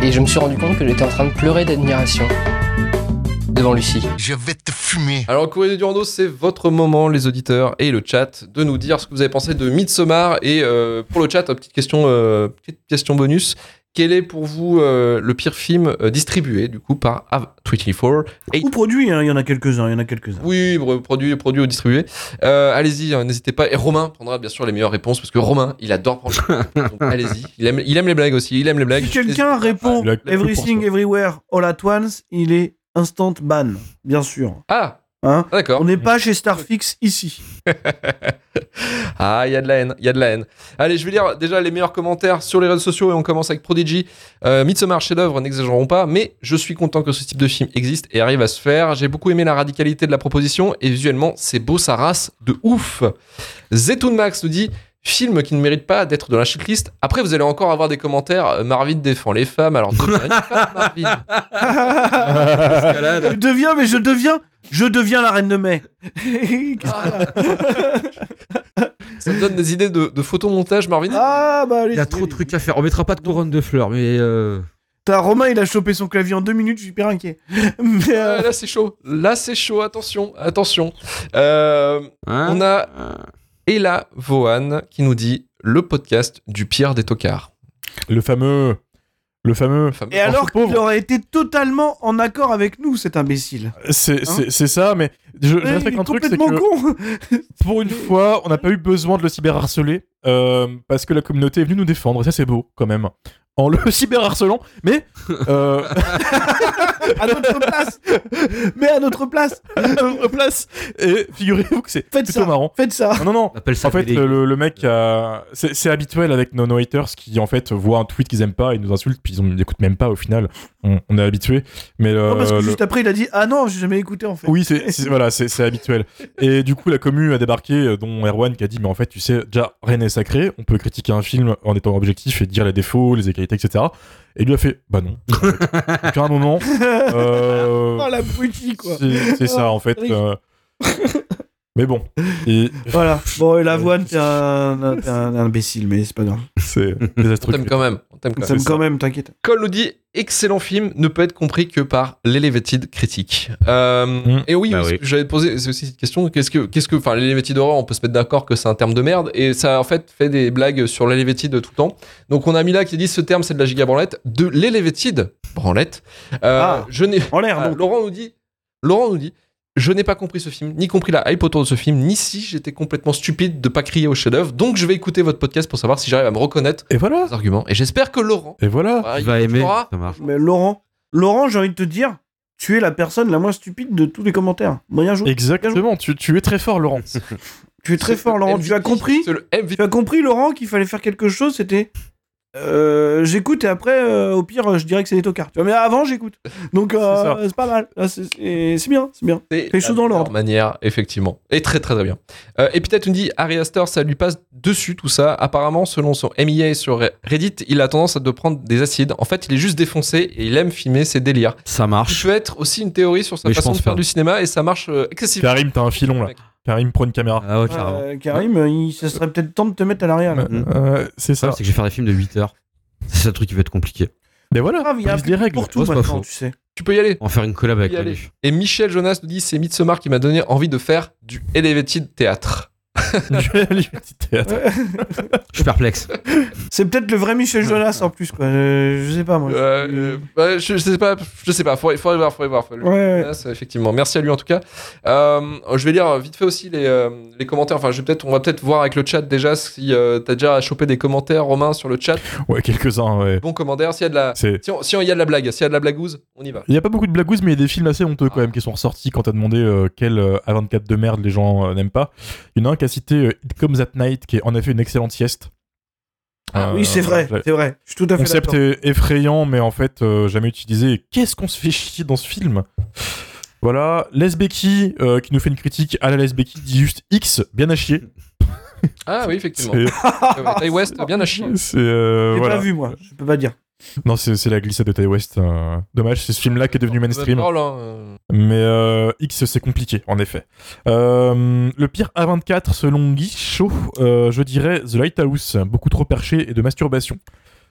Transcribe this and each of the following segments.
Et je me suis rendu compte que j'étais en train de pleurer d'admiration devant Lucie. Je vais te fumer. Alors, courrier du Rando, c'est votre moment, les auditeurs et le chat, de nous dire ce que vous avez pensé de Midsommar. Et euh, pour le chat, petite question, euh, petite question bonus. Quel est pour vous euh, le pire film euh, distribué, du coup, par Av24 Et- Ou produit, hein, il y en a quelques-uns, il y en a quelques-uns. Oui, produit, produit ou distribué. Euh, allez-y, hein, n'hésitez pas. Et Romain prendra bien sûr les meilleures réponses parce que Romain, il adore prendre. Donc allez-y. Il aime, il aime les blagues aussi. Il aime les blagues. Si quelqu'un répond Everything Everywhere All at Once, il est instant ban, bien sûr. Ah, Hein d'accord. On n'est pas chez Starfix ici. Ah, il y a de la haine, il y a de la haine. Allez, je vais lire déjà les meilleurs commentaires sur les réseaux sociaux et on commence avec Prodigy. Euh, Midsommar, chef-d'œuvre, n'exagérons pas, mais je suis content que ce type de film existe et arrive à se faire. J'ai beaucoup aimé la radicalité de la proposition et visuellement, c'est beau sa race de ouf. Zetoun Max nous dit film qui ne mérite pas d'être dans la shitlist. Après, vous allez encore avoir des commentaires. euh, Marvin défend les femmes, alors deviens Marvin. je deviens, mais je deviens, je deviens la reine de mai. Ça me donne des idées de, de photomontage, Marvin. ah bah allez. Il y a trop de trucs à faire. On mettra pas de couronne de fleurs, mais euh, T'as Romain, il a chopé son clavier en deux minutes, je suis hyper inquiet. Mais, euh, Euh, là, c'est chaud. Là, c'est chaud. Attention, attention. Euh, hein on a Ella Vaughan qui nous dit le podcast du pire des tocards. Le fameux. Le fameux. Le fameux- Et alors qu'il aurait été totalement en accord avec nous, cet imbécile. C'est c'est ça, mais je, respecte est un truc, c'est complètement que con. pour une fois, on n'a pas eu besoin de le cyberharceler euh, parce que la communauté est venue nous défendre. Et ça, c'est beau quand même. En le cyberharcelant, mais euh, à notre place. Mais à notre place. à notre place. Et figurez-vous que c'est Faites plutôt ça. marrant. Faites ça. Non, non, non. on appelle ça En fait, le, le mec, a- c'est c'est habituel avec nos, nos haters qui en fait voient un tweet qu'ils aiment pas, ils nous insultent, puis ils n'écoutent même pas au final. On, on est habitué. Mais euh, Non, parce que le- juste après, il a dit Ah non, j'ai jamais écouté en fait. Oui, c'est c'est- voilà, c'est c'est habituel. Et du coup, la commu a débarqué, dont Erwan qui a dit, mais en fait, tu sais, déjà, rien n'est sacré. On peut critiquer un film en étant objectif et dire les défauts, les etc. Et lui a fait, bah non. en fait. Donc à un moment, euh, Oh la quoi. c'est ça en fait. euh. Mais bon, et Voilà. Bon, et l'avoine, t'es un, t'es un imbécile, mais c'est pas grave. c'est désastreux. quand même. On t'aime quand même. quand t'inquiète. Cole nous dit excellent film ne peut être compris que par l'elevated critique. Euh, Mm. Et oui, Bah oui. j'avais posé c'est aussi cette question. Qu'est-ce que, qu'est-ce que, enfin, l'elevated horror, on peut se mettre d'accord que c'est un terme de merde et ça en fait fait des blagues sur l'elevated tout le temps. Donc on a mis là qui dit ce terme c'est de la giga branlette, de l'elevated branlette. Euh, Ah. Je n'ai En l'air, Ah, donc. Laurent nous dit, Laurent nous dit, je n'ai pas compris ce film, ni compris la hype autour de ce film, ni si j'étais complètement stupide de pas crier au chef-d'œuvre. Donc je vais écouter votre podcast pour savoir si j'arrive à me reconnaître Et voilà. les arguments. Et j'espère que Laurent Et voilà. ah, il vas aimer, ça marche. Mais Laurent, Laurent, j'ai envie de te dire, tu es la personne la moins stupide de tous les commentaires. Bien joué. Exactement. Tu, tu es très fort, Laurent. Tu es très fort, Laurent. MVP, Tu as compris. Tu as compris, Laurent, qu'il fallait faire quelque chose, c'était. Euh, j'écoute et après, euh, au pire, je dirais que c'est des tocards. Tu vois, mais avant, j'écoute. Donc, euh, C'est pas mal. Là, c'est- bien, c'est bien. C'est les choses dans l'ordre. manière, effectivement. Et très très très bien. Euh, et peut-être nous dit Harry Astor, ça lui passe dessus tout ça. Apparemment, selon son MEA sur Reddit, il a tendance à de prendre des acides. En fait, il est juste défoncé et il aime filmer ses délires. Ça marche. peut être aussi une théorie sur sa Mais façon de faire pas. du cinéma et ça marche euh, excessivement. Karim, t'as un filon là. Karim, prends une caméra. Ah ouais, carrément. Euh, Karim, euh, il, ça serait peut-être temps de te mettre à l'arrière. là. Mm. Euh, c'est ça. c'est que je vais faire des films de 8 heures. C'est ça le truc qui va être compliqué. Mais voilà. Grave, il y a un public règles. pour tout Oh, c'est pas maintenant, faux. tu sais. Tu peux y aller. On va faire une collab avec Y aller. Manu. Et Michel Jonas nous dit c'est Midsommar qui m'a donné envie de faire du elevated théâtre. Je vais aller au petit théâtre. Je suis perplexe. C'est peut-être le vrai Michel Jonas en plus, quoi. Je, je sais pas, moi. Euh, euh, ouais, je, je sais pas, je sais pas. Faudrait, faudrait voir, faudrait voir. faudrait- Ouais, ouais. Jonas, effectivement. Merci à lui en tout cas. Euh, je vais lire vite fait aussi les, euh, les commentaires. Enfin, je vais peut-être, on va peut-être voir avec le chat déjà si euh, t'as déjà chopé des commentaires, Romain, sur le chat. Ouais, quelques-uns, ouais. Bon commentaire. S'il y a de la, si on- si on- il y a de la blague, s'il y a de la blagouze, on y va. Il y a pas beaucoup de blagouses, mais il y a des films assez honteux quand même qui sont ressortis quand t'as demandé euh, quel euh, A24 de merde les gens euh, n'aiment pas. Il y en a un qui a cité euh, It Comes at Night, qui est en effet une excellente sieste. Ah Euh, oui, c'est vrai, c'est vrai. Je suis tout à Le fait concept d'accord. est effrayant, mais en fait, euh, jamais utilisé. Qu'est-ce qu'on se fait chier dans ce film? Voilà, Les Becky, euh, qui nous fait une critique à la Les Becky, dit juste X, bien à chier. Ah oui, effectivement. West, bien à chier. C'est. euh, voilà. pas vu, moi. Je peux pas dire. Non, c'est la glissade de Ty West. euh, Dommage, c'est ce film-là qui est devenu mainstream. Hein. Mais euh, X, c'est compliqué, en effet. Euh, le pire A24, selon Guy Chaud, euh, je dirais The Lighthouse. Beaucoup trop perché et de masturbation.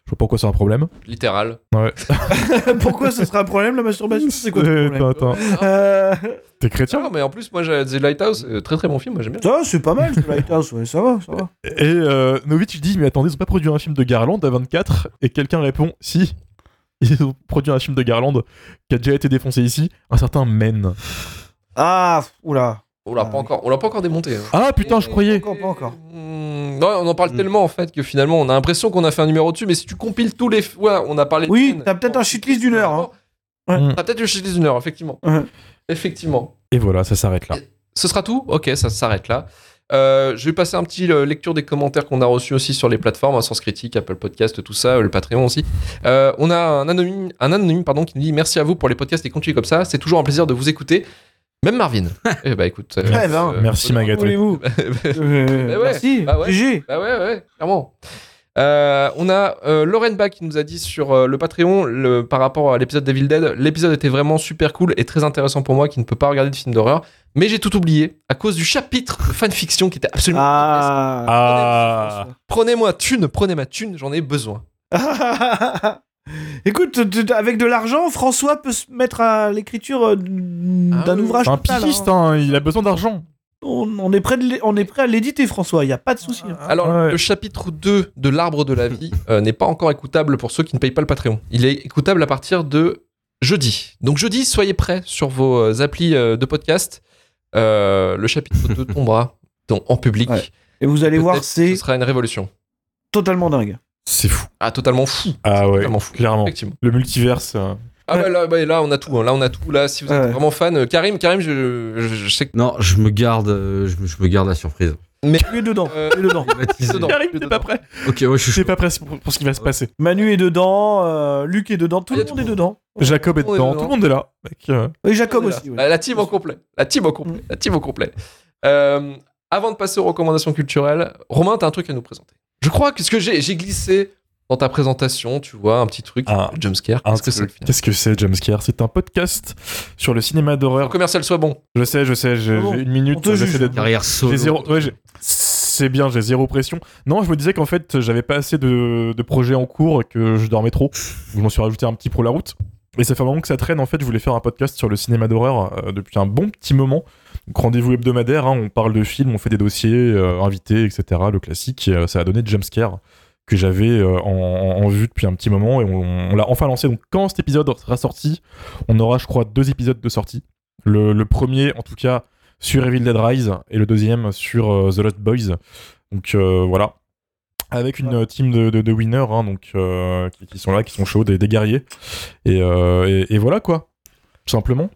Je vois pas pourquoi c'est un problème. Littéral. Pourquoi ça serait un problème, la masturbation C'est quoi le problème Attends, attends. Euh, T'es chrétien Tiens, mais en plus, moi, j'ai The Lighthouse, euh, très très bon film, moi j'aime bien. Ça, c'est pas mal, ce Lighthouse, ouais, ça va, ça va. Et euh, Novitch dit Mais attendez, ils ont pas produit un film de Garland à 24 Et quelqu'un répond Si, ils ont produit un film de Garland qui a déjà été défoncé ici, un certain Men. Ah, oula. On l'a Ah, pas oui. encore, on l'a pas encore démonté. hein. Ah putain, je croyais Pas encore, pas encore. Hmm, non, on en parle Mm. tellement en fait que finalement on a l'impression qu'on a fait un numéro dessus, mais si tu compiles tous les. Ouais, on a parlé de Oui, t'as peut-être un shitlist d'une heure, hein. Ouais, Mm. T'as peut-être une shitlist d'une heure, effectivement. Ouais. Effectivement. Et voilà, ça s'arrête là. Ce sera tout? Ok, ça s'arrête là. Euh, je vais passer un petit euh, lecture des commentaires qu'on a reçus aussi sur les plateformes, hein, Sens Critique, Apple Podcast, tout ça, euh, le Patreon aussi. Euh, on a un anonyme, un anonyme pardon, qui nous dit merci à vous pour les podcasts et continuez comme ça. C'est toujours un plaisir de vous écouter. Même Marvin. eh bah écoute. euh, Eh ben, euh, Merci, voilà. Magat. Voulez-vous Euh, Bah ouais, Merci, bah ouais. GG. Bah ouais, ouais, clairement. Euh, on a euh, Lauren Bach qui nous a dit sur euh, le Patreon, le, par rapport à l'épisode d'Evil Dead, l'épisode était vraiment super cool et très intéressant pour moi qui ne peut pas regarder de film d'horreur, mais j'ai tout oublié à cause du chapitre de fanfiction qui était absolument Ah. Ah Prenez-moi thune, prenez ma thune, j'en ai besoin. Écoute, avec de l'argent, François peut se mettre à l'écriture euh, d'un Ah oui. ouvrage un total, hein. hein, il a besoin d'argent. On, on est prêt de l'é- on est prêt à l'éditer, François. Il y a pas de souci. hein. Alors, Ouais. le chapitre 2 de L'Arbre de la Vie euh, n'est pas encore écoutable pour ceux qui ne payent pas le Patreon. Il est écoutable à partir de jeudi. Donc, jeudi, soyez prêts sur vos euh, applis de podcast. Euh, le chapitre 2 tombera donc, en public. Ouais. Et vous allez voir, c'est Ce sera une révolution. totalement dingue. C'est fou. Ah, totalement fou. Ah ouais, Totalement fou. clairement. Effectivement. Le multiverse. euh, Ah, Ouais. bah, là, bah, là, on a tout. hein. Là, on a tout. Là, si vous êtes Ouais. vraiment fan, euh, Karim, Karim, je, je, je sais que. Non, je me garde, euh, je, me, je me garde la surprise. Mais. Tu es dedans. Tu es dedans. Dedans. Karim, t'es pas prêt Ok, ouais, je suis Je suis chaud. pas prêt pour, pour ce qui va se passer. Manu est dedans. euh, Luc est dedans. Tout Ah, le monde est dedans. Jacob est dedans, tout le monde est là. Mec, Et Jacob aussi. ouais. La, la team au complet. La team au complet. La team au complet. Euh, avant de passer aux recommandations culturelles, Romain, t'as un truc à nous présenter. Je crois que ce que j'ai, glissé dans ta présentation, tu vois, un petit truc, Ah. jumpscare. Qu'est-ce que c'est truc. le film Qu'est-ce que c'est, Jumpscare? C'est un podcast sur le cinéma Le d'horreur. commercial soit bon. Je sais, je sais, j'ai bon j'ai une minute. D'être zéro. ouais, c'est bien, j'ai zéro pression. Non, je me disais qu'en fait, j'avais pas assez de, de projets en cours, et que je dormais trop. Je m'en suis rajouté un petit pour la route. Et ça fait un moment que ça traîne. En fait, je voulais faire un podcast sur le cinéma d'horreur euh, depuis un bon petit moment. Donc, rendez-vous hebdomadaire. hein, on parle de films, on fait des dossiers, euh, invités, etc. Le classique. Et, euh, ça a donné Jumpscare que j'avais euh, en, vue depuis un petit moment et on, on l'a enfin lancé. Donc quand cet épisode sera sorti, on aura, je crois, deux épisodes de sortie. Le, le premier, en tout cas, sur Evil Dead Rise et le deuxième sur The Lost Boys. Donc voilà. Avec une Ouais. team de, de, de winners hein, donc, euh, qui, qui sont là, qui sont chauds, des, des guerriers. Et, euh, et, et voilà quoi, tout simplement.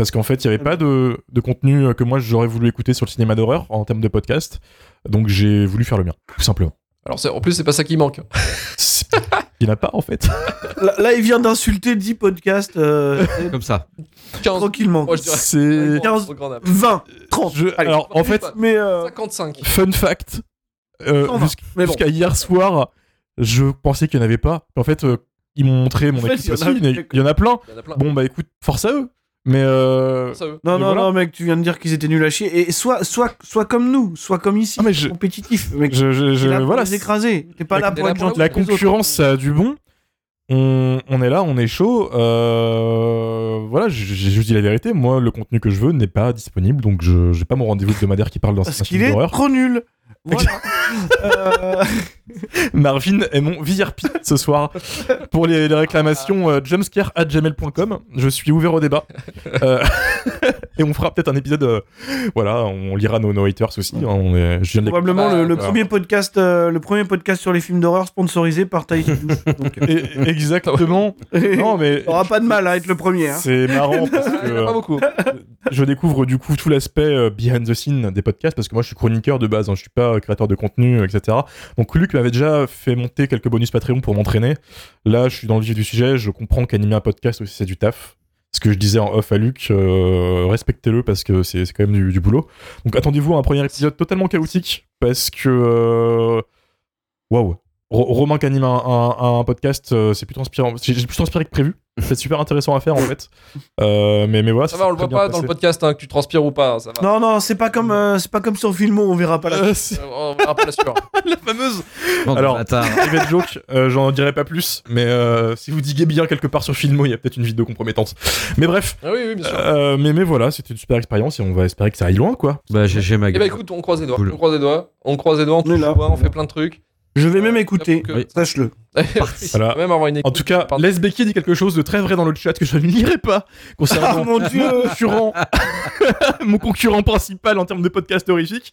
Parce qu'en fait, il n'y avait pas de, de contenu euh, que moi j'aurais voulu écouter sur le cinéma d'horreur en termes de podcast. Donc j'ai voulu faire le mien, tout simplement. Alors, en plus, c'est pas ça qui manque. Il n'y en a pas en fait. Là, là, il vient d'insulter 10 podcasts euh, Comme ça. 15. tranquillement. Moi, je dirais. C'est. Quinze. Au grand âme. 20, 30. Je- Allez, alors en fait, mais euh, 55. fun fact, euh, 120, jusqu'- mais bon. jusqu'à hier soir, je pensais qu'il n'y en avait pas. En fait, euh, ils m'ont montré mon équipe y y. Il y en a plein. Bon bah écoute, force à eux. Mais euh, Ça. Non, non, voilà. non, mec, tu viens de dire qu'ils étaient nuls à chier. Et soit, soit, soit comme nous, soit comme ici, Ah, mais je- compétitif. Mec, je, je, je- T'es voilà, les écraser. T'es pas La- là t'es pour la autres. concurrence ça a du bon. On, on est là, on est chaud. Euh, voilà, j'ai j'ai juste dit la vérité. Moi, le contenu que je veux n'est pas disponible, donc je j'ai pas mon rendez-vous hebdomadaire qui parle d'un Parce qu'il est trop nul. Voilà. Euh, Marvin est mon VIP ce soir pour les, les réclamations euh, jumpscare@gmail.com. Je suis ouvert au débat. Euh, et on fera peut-être un épisode. euh, voilà, on lira nos, nos haters aussi. hein, on est, je viens de les- Probablement le, premier podcast, euh, le premier podcast sur les films d'horreur sponsorisé par Tahiti Douche. Donc, euh, Et- exactement. non, mais. T'auras pas de mal à être le premier. Hein. C'est marrant parce Ah, il y en a que pas beaucoup. je découvre du coup tout l'aspect euh, behind the scene des podcasts parce que moi je suis chroniqueur de base, hein, je suis pas euh, créateur de contenu, euh, etc. Donc Luc m'avait déjà fait monter quelques bonus Patreon pour m'entraîner. Là, je suis dans le vif du sujet, je comprends qu'animer un podcast aussi c'est du taf. Ce que je disais en off à Luc, euh, respectez-le parce que c'est quand même du, boulot. Donc attendez-vous à un premier épisode totalement chaotique parce que euh, waouh. Ro- Romain qui anime un, podcast, euh, c'est plutôt inspirant. J'ai plus que prévu. C'est super intéressant à faire en fait. Euh, mais, mais voilà. Ça va, on le voit pas dans le podcast hein, que tu transpires ou pas. Ça va. Non, non, c'est pas comme, euh, c'est pas comme sur Filmo, on verra pas la. Euh, Euh, On verra pas la sueur. la fameuse. Alors, private joke, euh, j'en dirai pas plus, mais euh, si vous diguez bien quelque part sur Filmo, il y a peut-être une vidéo compromettante. Mais bref, Ah oui, oui, bien sûr. euh, mais, mais voilà, c'était une super expérience et on va espérer que ça aille loin, quoi. Bah, j'ai ma Eh gueule. bah écoute, on croise les doigts. Cool. On croise les doigts. On croise les doigts, on touche du bois, on fait plein de trucs. Je vais même écouter, Que- sache-le. Voilà. Même avoir une En écoute. tout cas, Pardon. Les Becky dit quelque chose de très vrai dans le chat que je ne lirai pas Ah concernant mon dieu mon concurrent, mon concurrent principal en termes de podcast horrifique.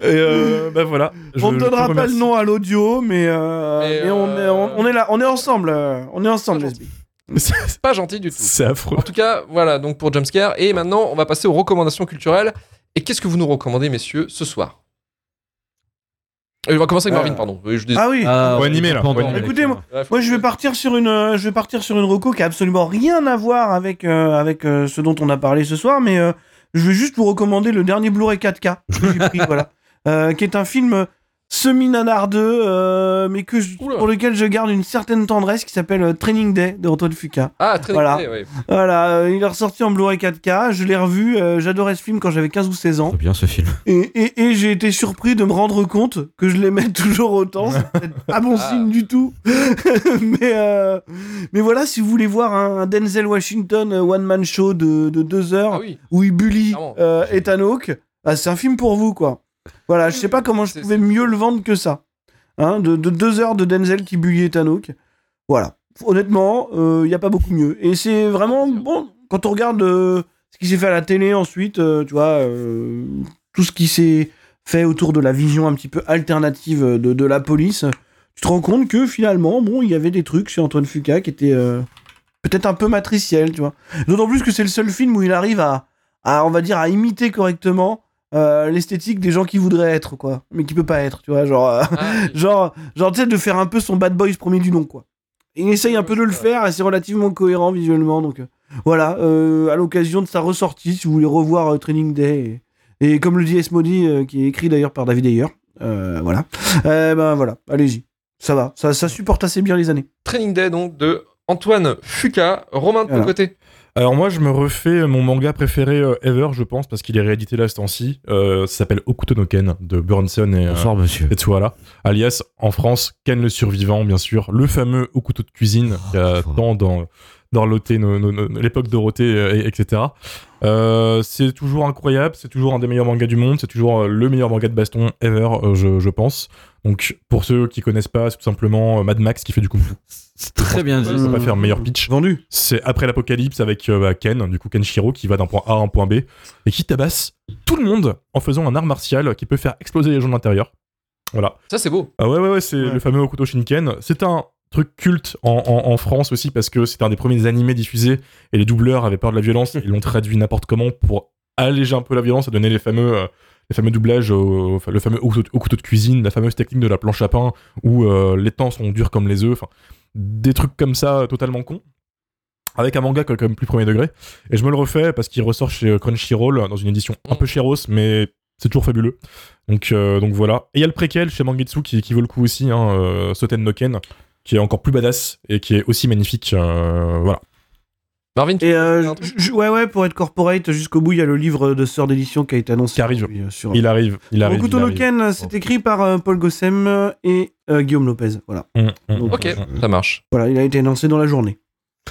Et euh, bah voilà. Je- On ne donnera pas le nom à l'audio, mais, euh, Mais, mais on, euh, est, on, on est là, on est ensemble, euh, on est ensemble, Ah. C'est pas gentil du tout. C'est affreux. En tout cas, voilà donc pour Jumpscare. Et maintenant, on va passer aux recommandations culturelles. Et qu'est-ce que vous nous recommandez, messieurs, ce soir? On va commencer avec Euh, Marvin, pardon. Je dis- Ah oui. Ah, ouais, animer, là. Écoutez, moi- Moi, je vais partir sur une, euh, je vais partir sur une reco qui a absolument rien à voir avec euh, avec euh, ce dont on a parlé ce soir, mais euh, je vais juste vous recommander le dernier Blu-ray 4K que j'ai pris, voilà, Euh, qui est un film semi-nanardeux, euh, mais que je- pour lequel je garde une certaine tendresse, qui s'appelle euh, Training Day de Antoine Fuqua. Ah, très Voilà. bien. ouais. Voilà, euh, il est ressorti en Blu-ray 4K, je l'ai revu, euh, j'adorais ce film quand j'avais 15 ou 16 ans. C'est bien ce film. Et, et, et j'ai été surpris de me rendre compte que je l'aimais toujours autant. C'est peut-être pas bon Ah. signe du tout. mais, euh, mais voilà, si vous voulez voir un, un Denzel Washington one-man show de, de deux heures Ah oui. où il bully euh, Ethan Hawke, ah, c'est un film pour vous, quoi. Voilà, je sais pas comment je pouvais mieux le vendre que ça. Hein, de, de deux heures de Denzel qui Ethan Hawke. Voilà. Honnêtement, il n'y a pas beaucoup mieux. Et c'est vraiment bon quand on regarde euh, ce qui s'est fait à la télé ensuite, euh, tu vois, euh, tout ce qui s'est fait autour de la vision un petit peu alternative de, de la police, tu te rends compte que finalement, bon, il y avait des trucs chez Antoine Fuqua qui étaient euh, peut-être un peu matriciels, tu vois. D'autant plus que c'est le seul film où il arrive à, à on va dire, à imiter correctement euh, l'esthétique des gens qui voudraient être, quoi, mais qui peut pas être, tu vois, genre. euh, Ah, oui. genre, genre tu sais, de faire un peu son bad boys premier du nom, quoi. Il essaye un peu de le faire et c'est relativement cohérent visuellement, donc euh, voilà, euh, à l'occasion de sa ressortie, si vous voulez revoir euh, Training Day, et, et comme le dit Esmodi, euh, qui est écrit d'ailleurs par David Ayer, euh, voilà, Eh ben voilà, allez-y, ça va, ça, ça supporte assez bien les années. Training Day, donc, de Antoine Fuca. Romain, de ton côté Alors moi, je me refais mon manga préféré euh, ever, je pense, parce qu'il est réédité là ce temps-ci. Euh, ça s'appelle Okuto no Ken de Burnson et euh, Bonsoir, monsieur. Tetsuhara, alias en France Ken le survivant, bien sûr, le fameux Okuto de cuisine qui a Oh, tant dans No- l'époque Dorothée, euh, et- etc. Euh, c'est toujours incroyable, c'est toujours un des meilleurs mangas du monde, c'est toujours euh, le meilleur manga de baston ever, euh, je, je pense. Donc pour ceux qui connaissent pas, c'est tout simplement euh, Mad Max qui fait du kung fu. C'est très bien dit. peux pas faire meilleur pitch. Vendu. C'est après l'apocalypse avec euh, bah, Ken, du coup Kenshiro, qui va d'un point A à un point B, et qui tabasse tout le monde en faisant un art martial qui peut faire exploser les gens de l'intérieur. Voilà. Ça, c'est beau. Ah ouais, ouais, ouais, c'est Ouais. le fameux Okuto Shinken. C'est un truc culte en, en- en France aussi parce que c'était un des premiers animés diffusés et les doubleurs avaient peur de la violence. Ils l'ont traduit n'importe comment pour alléger un peu la violence et donner les fameux, euh, les fameux doublages, au, enfin, le fameux au, au couteau de cuisine, la fameuse technique de la planche à pain où euh, les temps sont durs comme les œufs. Enfin, des trucs comme ça euh, totalement cons. Avec un manga quand même plus premier degré. Et je me le refais parce qu'il ressort chez Crunchyroll dans une édition un peu chéros, mais c'est toujours fabuleux. Donc, euh, donc voilà. Et il y a le préquel chez Mangetsu qui, qui vaut le coup aussi, hein, euh, Soten no Ken, qui est encore plus badass et qui est aussi magnifique. euh, voilà. Marvin, tu Et veux euh, ouais, ouais, pour être corporate jusqu'au bout, il y a le livre de sœur d'édition qui a été annoncé. Qui arrive. euh, sur... Il arrive, il arrive. Hokuto il no. Ken, c'est écrit par euh, Paul Gossem et euh, Guillaume Lopez. Voilà. Hum, hum, Donc, Ok, ça marche. voilà, il a été annoncé dans la journée.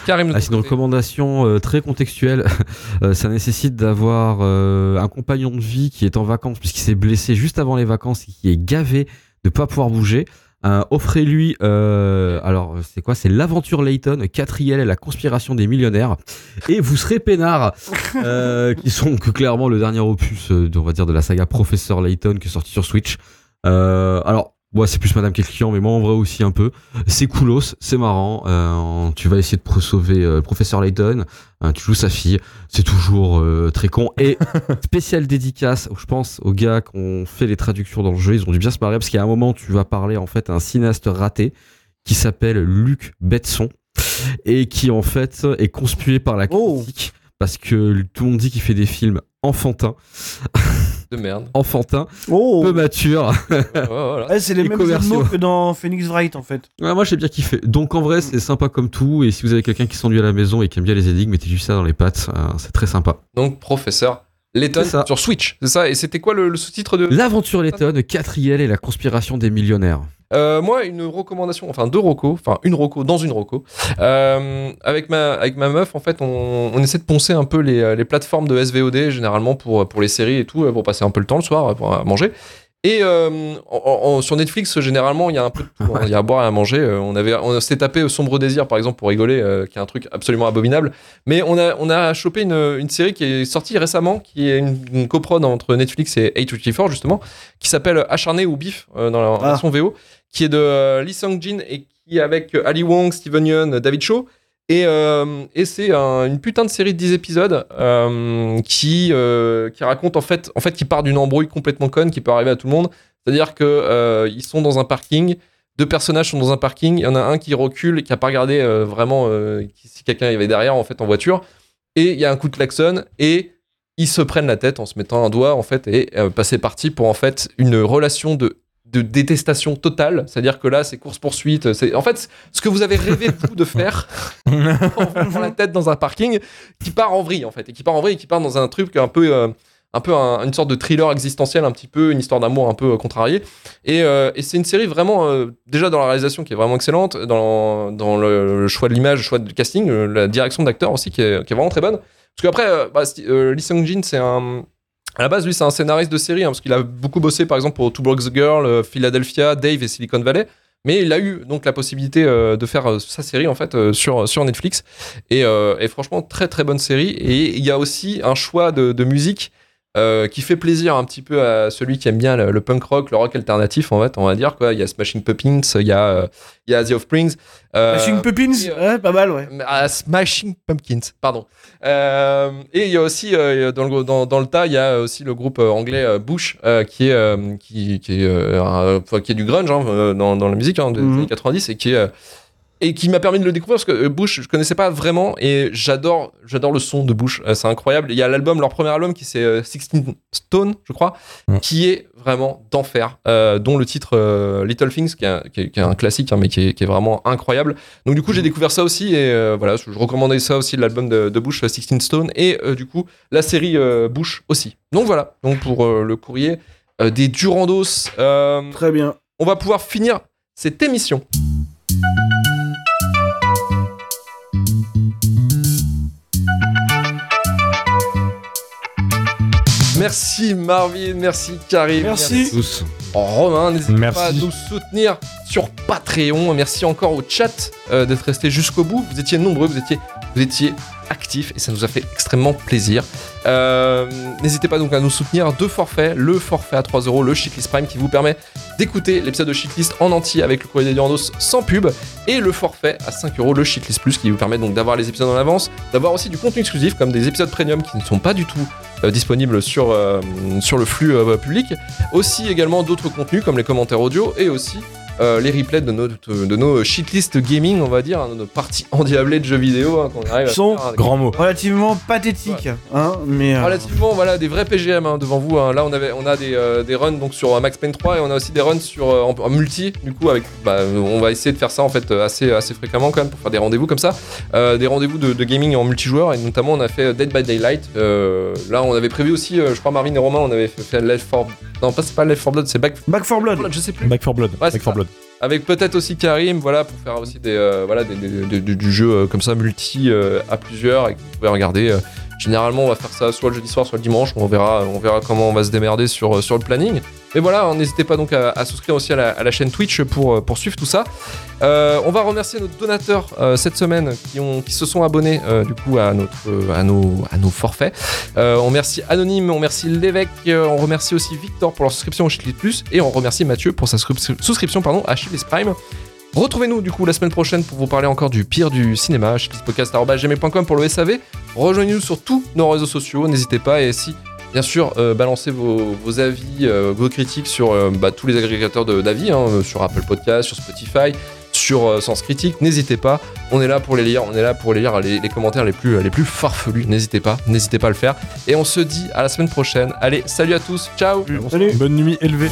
Karim, Ah, c'est une recommandation euh, très contextuelle. Euh, ça nécessite d'avoir euh, un compagnon de vie qui est en vacances puisqu'il s'est blessé juste avant les vacances et qui est gavé de pas pouvoir bouger. Euh, Offrez-lui, euh, alors c'est quoi? C'est l'aventure Layton, 4IL et la conspiration des millionnaires. Et vous serez peinard, euh, qui sont clairement le dernier opus, euh, de- on va dire, de la saga Professeur Layton qui est sorti sur Switch. Euh, alors, moi c'est plus Madame qui est client, mais moi en vrai aussi un peu. C'est coolos, c'est marrant. Euh, tu vas essayer de sauver euh, le Professeur Layton, hein, tu joues sa fille, c'est toujours euh, très con. Et spécial dédicace, je pense, aux gars qui ont fait les traductions dans le jeu, ils ont dû bien se marrer parce qu'il y a un moment, tu vas parler en fait à un cinéaste raté qui s'appelle Luc Betson et qui en fait est conspué par la Oh. critique parce que tout le monde dit qu'il fait des films enfantins, De merde. enfantins, Oh peu voilà. Ouais, C'est les mêmes mots que dans Phoenix Wright en fait. Ouais, moi j'ai bien kiffé. Donc en vrai, c'est sympa comme tout. Et si vous avez quelqu'un qui s'ennuie à la maison et qui aime bien les énigmes, mettez juste ça dans les pattes. euh, c'est très sympa. Donc, professeur Ça. sur Switch, c'est ça Et c'était quoi le, le sous-titre de. L'aventure Letton, 4IL et la conspiration des millionnaires. Euh, moi, une recommandation, enfin deux rocos, enfin une roco dans une roco. Euh, avec, ma, avec ma meuf, en fait, on, on essaie de poncer un peu les, euh, les plateformes de SVOD, généralement pour, pour les séries et tout, pour passer un peu le temps le soir, pour manger. Et euh, en- en- sur Netflix, généralement, il y a un peu de tout. hein. Il y a à boire et à manger. Euh, On, avait, on s'était tapé Sombre Désir, par exemple, pour rigoler, euh, qui est un truc absolument abominable. Mais on a, on a chopé une, une série qui est sortie récemment, qui est une, une coprode entre Netflix et A24, justement, qui s'appelle Acharné ou Bif, euh, dans la Ah. version VO, qui est de Lee Sung-jin et qui est avec Ali Wong, Steven Yeun, David Cho. Et, euh, et c'est un- une putain de série de 10 épisodes euh, qui, euh, qui raconte en fait, en fait qui part d'une embrouille complètement conne qui peut arriver à tout le monde. C'est-à-dire que ils sont dans un parking, deux personnages sont dans un parking, il y en a un qui recule qui a pas regardé vraiment si quelqu'un y avait derrière en fait en voiture, et il y a un coup de klaxon et ils se prennent la tête en se mettant un doigt en fait et passer parti pour en fait une relation de de détestation totale, c'est-à-dire que là c'est course poursuite, c'est en fait ce que vous avez rêvé vous de faire en vous la tête dans un parking qui part en vrille en fait et qui part en vrille et qui part dans un truc un peu euh, un peu un- une sorte de thriller existentiel un petit peu une histoire d'amour un peu euh, contrariée. Et, euh, et c'est une série vraiment euh, déjà dans la réalisation qui est vraiment excellente dans, dans le, le choix de l'image le choix du casting la direction d'acteur aussi qui est, qui est vraiment très bonne. Parce qu'après bah, Lee Sung-jin c'est un à la base, lui, c'est un scénariste de série, hein, parce qu'il a beaucoup bossé, par exemple, pour Two Broke Girl, euh, Philadelphia, Dave et Silicon Valley. Mais il a eu donc la possibilité euh, de faire euh, sa série, en fait, sur, sur Netflix. Et, et franchement, très très bonne série. Et il y a aussi un choix de musique euh, qui fait plaisir un petit peu à celui qui aime bien le, le punk rock, le rock alternatif, en fait, on va dire. Quoi. Il y a Smashing Pumpkins, il y a, euh, il y a The Offsprings. Euh, Machine Pumpkins euh, Ouais, pas mal, ouais. ah, Smashing Pumpkins, pardon. Euh, et il y a aussi, dans, le, dans, dans le tas, il y a aussi le groupe anglais Bush, qui, est, qui, qui, est, qui est du grunge hein, dans, dans la musique hein, des Mhm. années 90 et qui est. et qui m'a permis de le découvrir parce que euh, Bush, je connaissais pas vraiment et j'adore, j'adore le son de Bush. Euh, c'est incroyable. Il y a l'album, leur premier album qui c'est euh, 16 Stone, je crois, Ouais. qui est vraiment d'enfer, euh, dont le titre euh, Little Things, qui est, un- qui est- qui est un classique, hein, mais qui est, qui est vraiment incroyable. Donc du coup, j'ai découvert ça aussi et euh, voilà, je, recommandais ça aussi l'album de, de Bush, 16 Stone, et euh, du coup la série euh, Bush aussi. Donc voilà. Donc pour euh, le courrier euh, des Durandos, euh, Très bien. on va pouvoir finir cette émission. Merci Marvin, merci Karim, Merci. Tous. Romain, n'hésitez Merci. pas à nous soutenir sur Patreon. Merci encore au chat euh, d'être resté jusqu'au bout. Vous étiez nombreux, vous étiez, vous étiez actifs et ça nous a fait extrêmement plaisir. Euh, N'hésitez pas donc à nous soutenir. Deux forfaits, le forfait à 3 euros, le Shitlist Prime qui vous permet d'écouter l'épisode de Shitlist en entier avec le courrier des Durandos sans pub et le forfait à 5 euros, le Shitlist Plus qui vous permet donc d'avoir les épisodes en avance, d'avoir aussi du contenu exclusif comme des épisodes premium qui ne sont pas du tout euh, disponibles sur, euh, sur le flux public. Aussi également d'autres contenus comme les commentaires audio et aussi euh, les replays de nos, de nos shitlist gaming, on va dire, hein, de nos parties endiablées de jeux vidéo hein, qu'on arrive sont faire, Grand mot. Relativement pathétique, hein, mais... euh, Relativement, voilà, des vrais PGM hein, devant vous. hein. Là, on, avait, on a des, euh, des runs donc sur Max Payne 3 et on a aussi des runs sur, euh, en, en multi. Du coup, avec, bah, on va essayer de faire ça en fait assez, assez fréquemment quand même pour faire des rendez-vous comme ça. Euh, des rendez-vous de, de gaming en multijoueur et notamment on a fait Dead by Daylight. Euh, là, on avait prévu aussi, euh, je crois, Marvin et Romain, on avait fait, fait Left 4 Non, pas, c'est pas Left 4 Blood, c'est Back Back 4 Blood. je sais plus. Back for Blood. Ouais, c'est Back for ça. Blood. Avec peut-être aussi Karim, voilà, pour faire aussi des, euh, voilà, des, des- des- des- du jeu euh, comme ça, multi euh, à plusieurs, et que vous pouvez regarder. Euh, Généralement, on va faire ça soit le jeudi soir, soit le dimanche. On verra, on verra comment on va se démerder sur, sur le planning. Mais voilà, hein, n'hésitez pas donc à, souscrire aussi à la, à la chaîne Twitch pour, euh, pour suivre tout ça. Euh, on va remercier nos donateurs euh, cette semaine qui, ont, qui se sont abonnés euh, du coup à, notre, euh, à, nos, à nos forfaits. Euh, on remercie Anonyme, on remercie l'évêque, euh, on remercie aussi Victor pour leur souscription au Chili Plus et on remercie Mathieu pour sa souscri- souscription pardon, à Chili Prime. Retrouvez-nous du coup la semaine prochaine pour vous parler encore du pire du cinéma, chilispodcast.gmail.com pour le SAV. Rejoignez-nous sur tous nos réseaux sociaux, n'hésitez pas et si bien sûr euh, balancez vos, vos avis, euh, vos critiques sur euh, bah, tous les agrégateurs d'avis, hein, sur Apple Podcast, sur Spotify, sur euh, Sens Critique, n'hésitez pas, on est là pour les lire, on est là pour les lire les, les commentaires les plus, les plus farfelus, n'hésitez pas, n'hésitez pas à le faire. Et on se dit à la semaine prochaine. Allez, salut à tous, ciao Salut. Bonne nuit élevée.